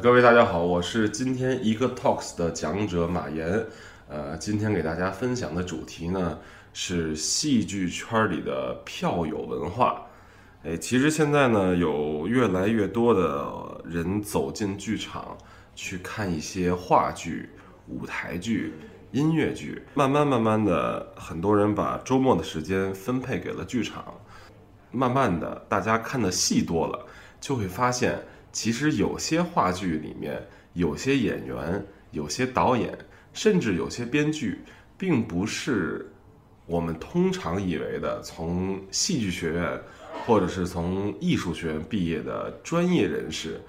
各位大家好，我是今天一个 Talks 的讲者马岩。呃，今天给大家分享的主题呢是戏剧圈里的票友文化。哎，其实现在呢有越来越多的人走进剧场去看一些话剧、舞台剧、音乐剧，慢慢慢慢的，很多人把周末的时间分配给了剧场。慢慢的，大家看的戏多了，就会发现。其实有些话剧里面，有些演员、有些导演，甚至有些编剧，并不是我们通常以为的从戏剧学院或者是从艺术学院毕业的专业人士。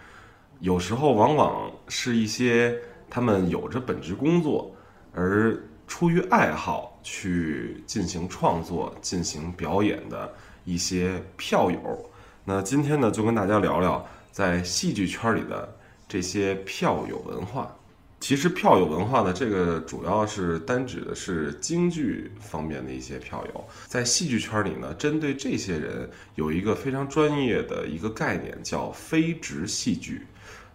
有时候往往是一些他们有着本职工作，而出于爱好去进行创作、进行表演的一些票友。那今天呢，就跟大家聊聊。在戏剧圈里的这些票友文化，其实票友文化呢，这个主要是单指的是京剧方面的一些票友。在戏剧圈里呢，针对这些人有一个非常专业的一个概念，叫非职戏剧。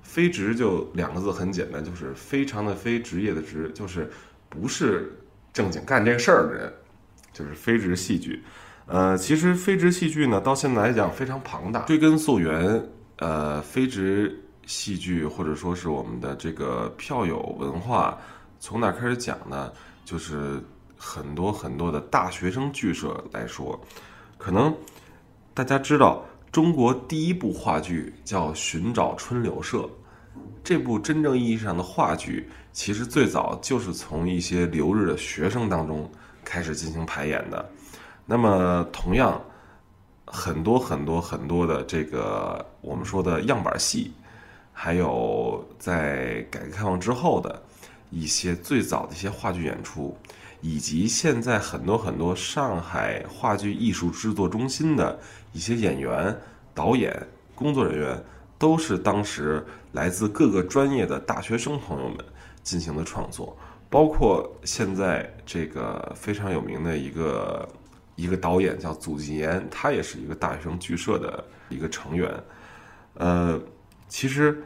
非职就两个字，很简单，就是非常的非职业的职，就是不是正经干这个事儿的人，就是非职戏剧。呃，其实非职戏剧呢，到现在来讲非常庞大，追根溯源。呃，非职戏剧或者说是我们的这个票友文化，从哪开始讲呢？就是很多很多的大学生剧社来说，可能大家知道，中国第一部话剧叫《寻找春柳社》，这部真正意义上的话剧，其实最早就是从一些留日的学生当中开始进行排演的。那么，同样。很多很多很多的这个我们说的样板戏，还有在改革开放之后的一些最早的一些话剧演出，以及现在很多很多上海话剧艺术制作中心的一些演员、导演、工作人员，都是当时来自各个专业的大学生朋友们进行的创作，包括现在这个非常有名的一个。一个导演叫祖继言，他也是一个大学生剧社的一个成员。呃，其实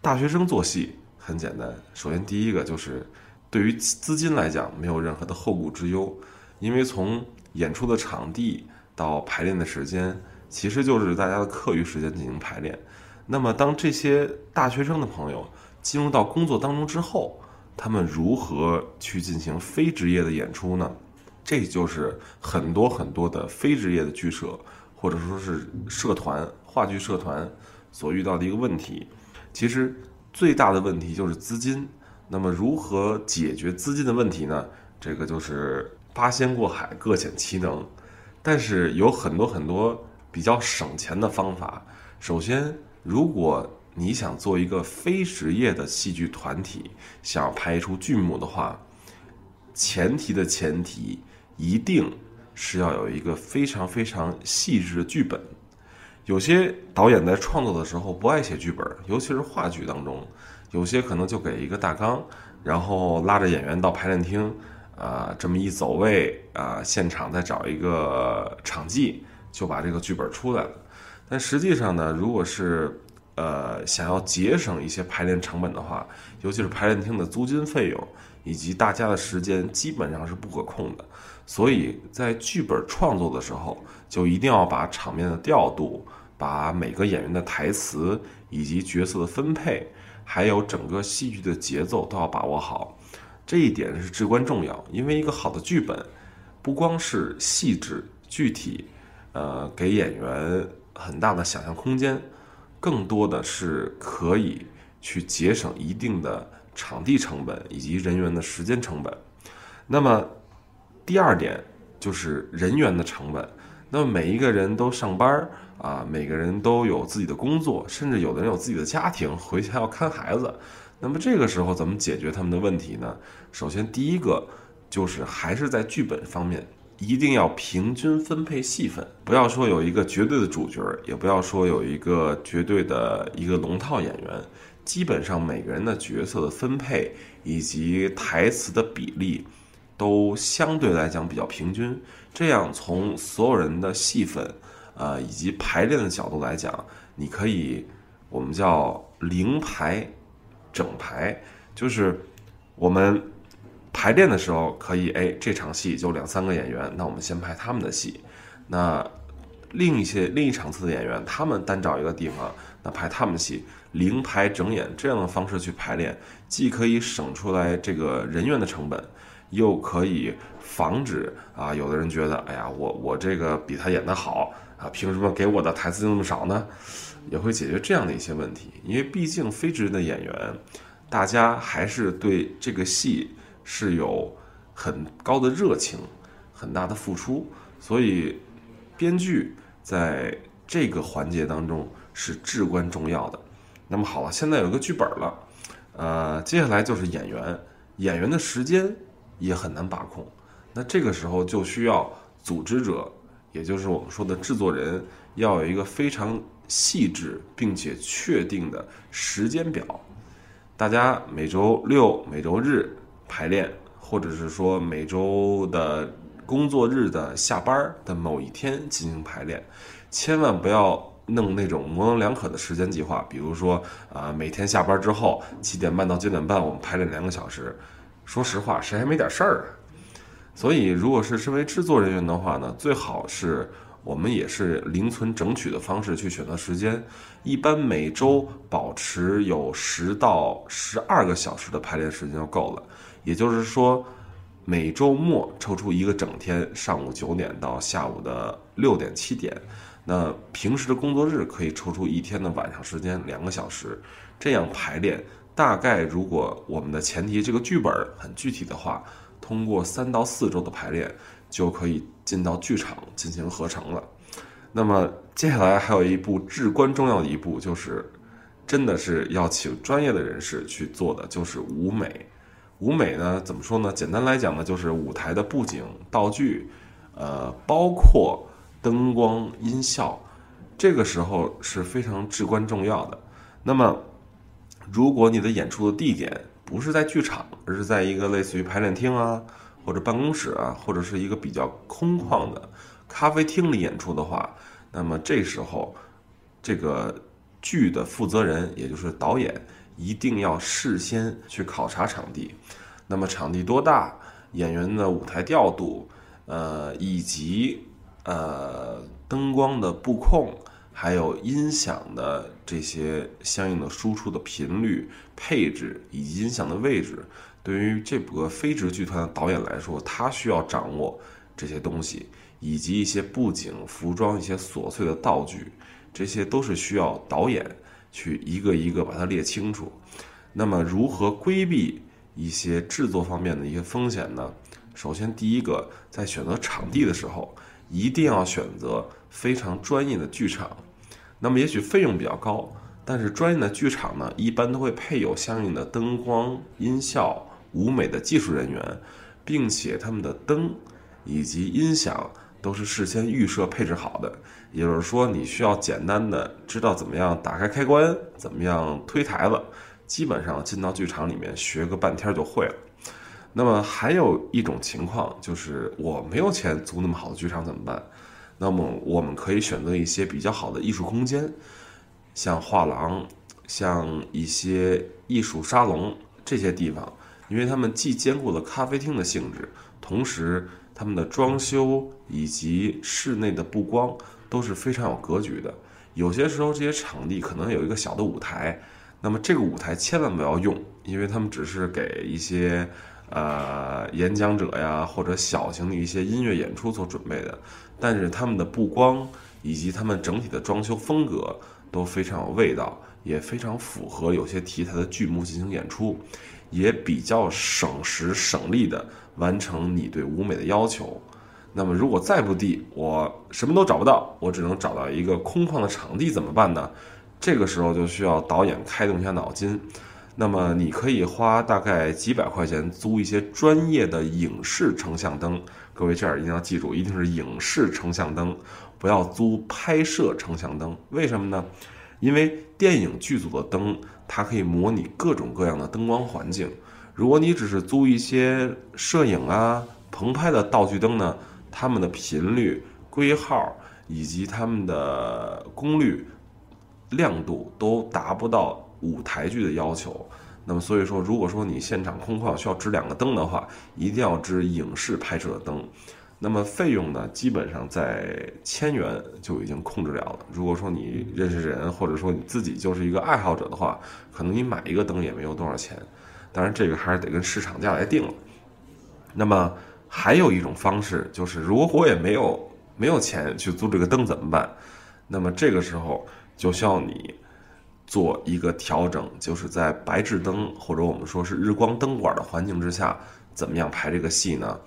大学生做戏很简单，首先第一个就是对于资金来讲没有任何的后顾之忧，因为从演出的场地到排练的时间，其实就是大家的课余时间进行排练。那么当这些大学生的朋友进入到工作当中之后，他们如何去进行非职业的演出呢？这就是很多很多的非职业的剧社，或者说是社团、话剧社团所遇到的一个问题。其实最大的问题就是资金。那么如何解决资金的问题呢？这个就是八仙过海，各显其能。但是有很多很多比较省钱的方法。首先，如果你想做一个非职业的戏剧团体，想要拍出剧目的话，前提的前提。一定是要有一个非常非常细致的剧本。有些导演在创作的时候不爱写剧本，尤其是话剧当中，有些可能就给一个大纲，然后拉着演员到排练厅，啊，这么一走位，啊，现场再找一个场记，就把这个剧本出来了。但实际上呢，如果是呃想要节省一些排练成本的话，尤其是排练厅的租金费用以及大家的时间，基本上是不可控的。所以在剧本创作的时候，就一定要把场面的调度、把每个演员的台词以及角色的分配，还有整个戏剧的节奏都要把握好。这一点是至关重要，因为一个好的剧本，不光是细致具体，呃，给演员很大的想象空间，更多的是可以去节省一定的场地成本以及人员的时间成本。那么。第二点就是人员的成本。那么每一个人都上班啊，每个人都有自己的工作，甚至有的人有自己的家庭，回家要看孩子。那么这个时候怎么解决他们的问题呢？首先，第一个就是还是在剧本方面，一定要平均分配戏份，不要说有一个绝对的主角，也不要说有一个绝对的一个龙套演员。基本上每个人的角色的分配以及台词的比例。都相对来讲比较平均，这样从所有人的戏份，呃以及排练的角度来讲，你可以我们叫零排整排，就是我们排练的时候可以，哎，这场戏就两三个演员，那我们先排他们的戏。那另一些另一场次的演员，他们单找一个地方，那排他们戏，零排整演这样的方式去排练，既可以省出来这个人员的成本，又可以防止啊，有的人觉得，哎呀，我我这个比他演的好啊，凭什么给我的台词就那么少呢？也会解决这样的一些问题，因为毕竟非职业的演员，大家还是对这个戏是有很高的热情，很大的付出，所以编剧在这个环节当中是至关重要的。那么好了，现在有一个剧本了，呃，接下来就是演员，演员的时间也很难把控，那这个时候就需要组织者，也就是我们说的制作人，要有一个非常。细致并且确定的时间表，大家每周六、每周日排练，或者是说每周的工作日的下班的某一天进行排练，千万不要弄那种模棱两可的时间计划。比如说啊，每天下班之后七点半到九点半我们排练两个小时，说实话，谁还没点事儿啊？所以，如果是身为制作人员的话呢，最好是。我们也是零存整取的方式去选择时间，一般每周保持有十到十二个小时的排练时间就够了。也就是说，每周末抽出一个整天，上午九点到下午的六点七点。那平时的工作日可以抽出一天的晚上时间两个小时，这样排练。大概如果我们的前提这个剧本很具体的话，通过三到四周的排练。就可以进到剧场进行合成了。那么接下来还有一步至关重要的一步，就是真的是要请专业的人士去做的，就是舞美。舞美呢，怎么说呢？简单来讲呢，就是舞台的布景、道具，呃，包括灯光、音效，这个时候是非常至关重要的。那么，如果你的演出的地点不是在剧场，而是在一个类似于排练厅啊。或者办公室啊，或者是一个比较空旷的咖啡厅里演出的话，那么这时候，这个剧的负责人，也就是导演，一定要事先去考察场地。那么场地多大，演员的舞台调度，呃，以及呃灯光的布控，还有音响的这些相应的输出的频率、配置以及音响的位置。对于这个非职剧团的导演来说，他需要掌握这些东西，以及一些布景、服装、一些琐碎的道具，这些都是需要导演去一个一个把它列清楚。那么，如何规避一些制作方面的一些风险呢？首先，第一个，在选择场地的时候，一定要选择非常专业的剧场。那么，也许费用比较高，但是专业的剧场呢，一般都会配有相应的灯光、音效。舞美的技术人员，并且他们的灯以及音响都是事先预设配置好的，也就是说，你需要简单的知道怎么样打开开关，怎么样推台子，基本上进到剧场里面学个半天就会了。那么还有一种情况就是我没有钱租那么好的剧场怎么办？那么我们可以选择一些比较好的艺术空间，像画廊，像一些艺术沙龙这些地方。因为他们既兼顾了咖啡厅的性质，同时他们的装修以及室内的布光都是非常有格局的。有些时候这些场地可能有一个小的舞台，那么这个舞台千万不要用，因为他们只是给一些呃演讲者呀或者小型的一些音乐演出所准备的。但是他们的布光以及他们整体的装修风格都非常有味道，也非常符合有些题材的剧目进行演出。也比较省时省力的完成你对舞美的要求。那么，如果再不地，我什么都找不到，我只能找到一个空旷的场地，怎么办呢？这个时候就需要导演开动一下脑筋。那么，你可以花大概几百块钱租一些专业的影视成像灯。各位这儿一定要记住，一定是影视成像灯，不要租拍摄成像灯。为什么呢？因为电影剧组的灯。它可以模拟各种各样的灯光环境。如果你只是租一些摄影啊、棚拍的道具灯呢，它们的频率、规号以及它们的功率、亮度都达不到舞台剧的要求。那么所以说，如果说你现场空旷需要支两个灯的话，一定要支影视拍摄的灯。那么费用呢，基本上在千元就已经控制了了。如果说你认识人，或者说你自己就是一个爱好者的话，可能你买一个灯也没有多少钱。当然，这个还是得跟市场价来定了。那么还有一种方式，就是如果我也没有没有钱去租这个灯怎么办？那么这个时候就需要你做一个调整，就是在白炽灯或者我们说是日光灯管的环境之下，怎么样排这个戏呢？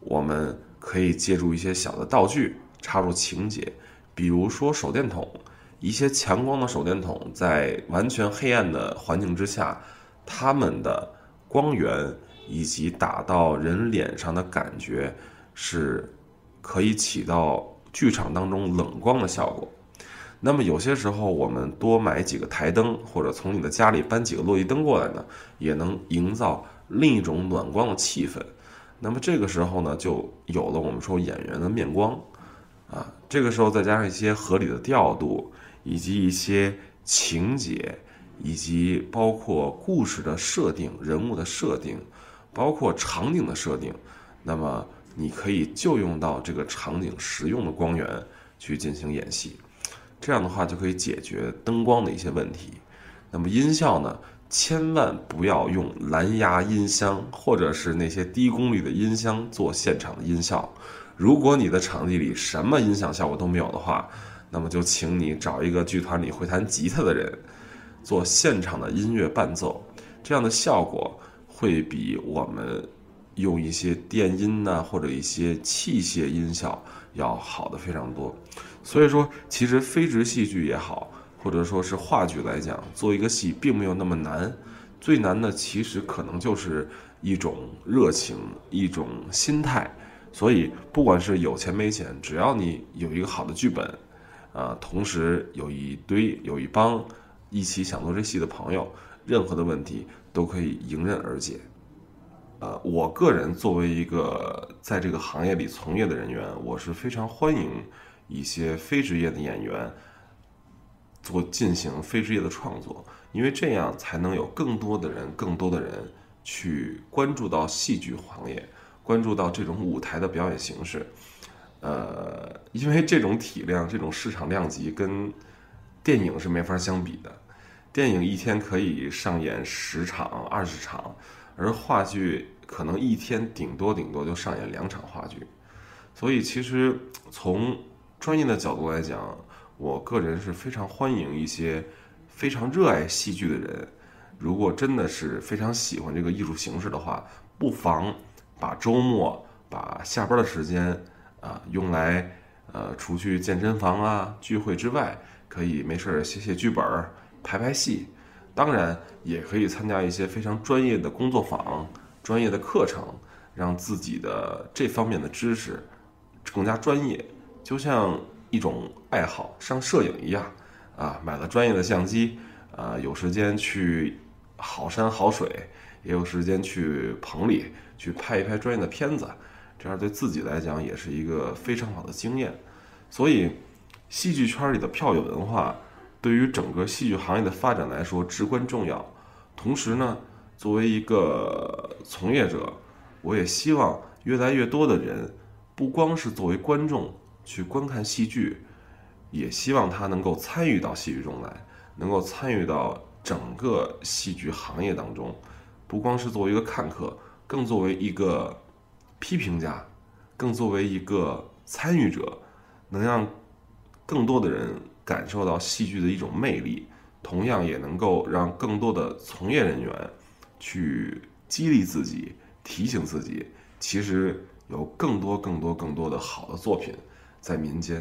我们。可以借助一些小的道具插入情节，比如说手电筒，一些强光的手电筒在完全黑暗的环境之下，它们的光源以及打到人脸上的感觉是可以起到剧场当中冷光的效果。那么有些时候我们多买几个台灯，或者从你的家里搬几个落地灯过来呢，也能营造另一种暖光的气氛。那么这个时候呢，就有了我们说演员的面光，啊，这个时候再加上一些合理的调度，以及一些情节，以及包括故事的设定、人物的设定，包括场景的设定，那么你可以就用到这个场景实用的光源去进行演戏，这样的话就可以解决灯光的一些问题。那么音效呢？千万不要用蓝牙音箱或者是那些低功率的音箱做现场的音效。如果你的场地里什么音响效果都没有的话，那么就请你找一个剧团里会弹吉他的人做现场的音乐伴奏，这样的效果会比我们用一些电音呐或者一些器械音效要好的非常多。所以说，其实非直戏剧也好。或者说是话剧来讲，做一个戏并没有那么难，最难的其实可能就是一种热情，一种心态。所以，不管是有钱没钱，只要你有一个好的剧本，啊，同时有一堆有一帮一起想做这戏的朋友，任何的问题都可以迎刃而解。呃，我个人作为一个在这个行业里从业的人员，我是非常欢迎一些非职业的演员。做进行非职业的创作，因为这样才能有更多的人、更多的人去关注到戏剧行业，关注到这种舞台的表演形式。呃，因为这种体量、这种市场量级跟电影是没法相比的。电影一天可以上演十场、二十场，而话剧可能一天顶多顶多就上演两场话剧。所以，其实从专业的角度来讲，我个人是非常欢迎一些非常热爱戏剧的人，如果真的是非常喜欢这个艺术形式的话，不妨把周末、把下班的时间啊用来呃除去健身房啊聚会之外，可以没事写写剧本、排排戏，当然也可以参加一些非常专业的工作坊、专业的课程，让自己的这方面的知识更加专业，就像。一种爱好，像摄影一样，啊，买了专业的相机，啊，有时间去好山好水，也有时间去棚里去拍一拍专业的片子，这样对自己来讲也是一个非常好的经验。所以，戏剧圈里的票友文化对于整个戏剧行业的发展来说至关重要。同时呢，作为一个从业者，我也希望越来越多的人，不光是作为观众。去观看戏剧，也希望他能够参与到戏剧中来，能够参与到整个戏剧行业当中，不光是作为一个看客，更作为一个批评家，更作为一个参与者，能让更多的人感受到戏剧的一种魅力，同样也能够让更多的从业人员去激励自己，提醒自己，其实有更多、更多、更多的好的作品。在民间。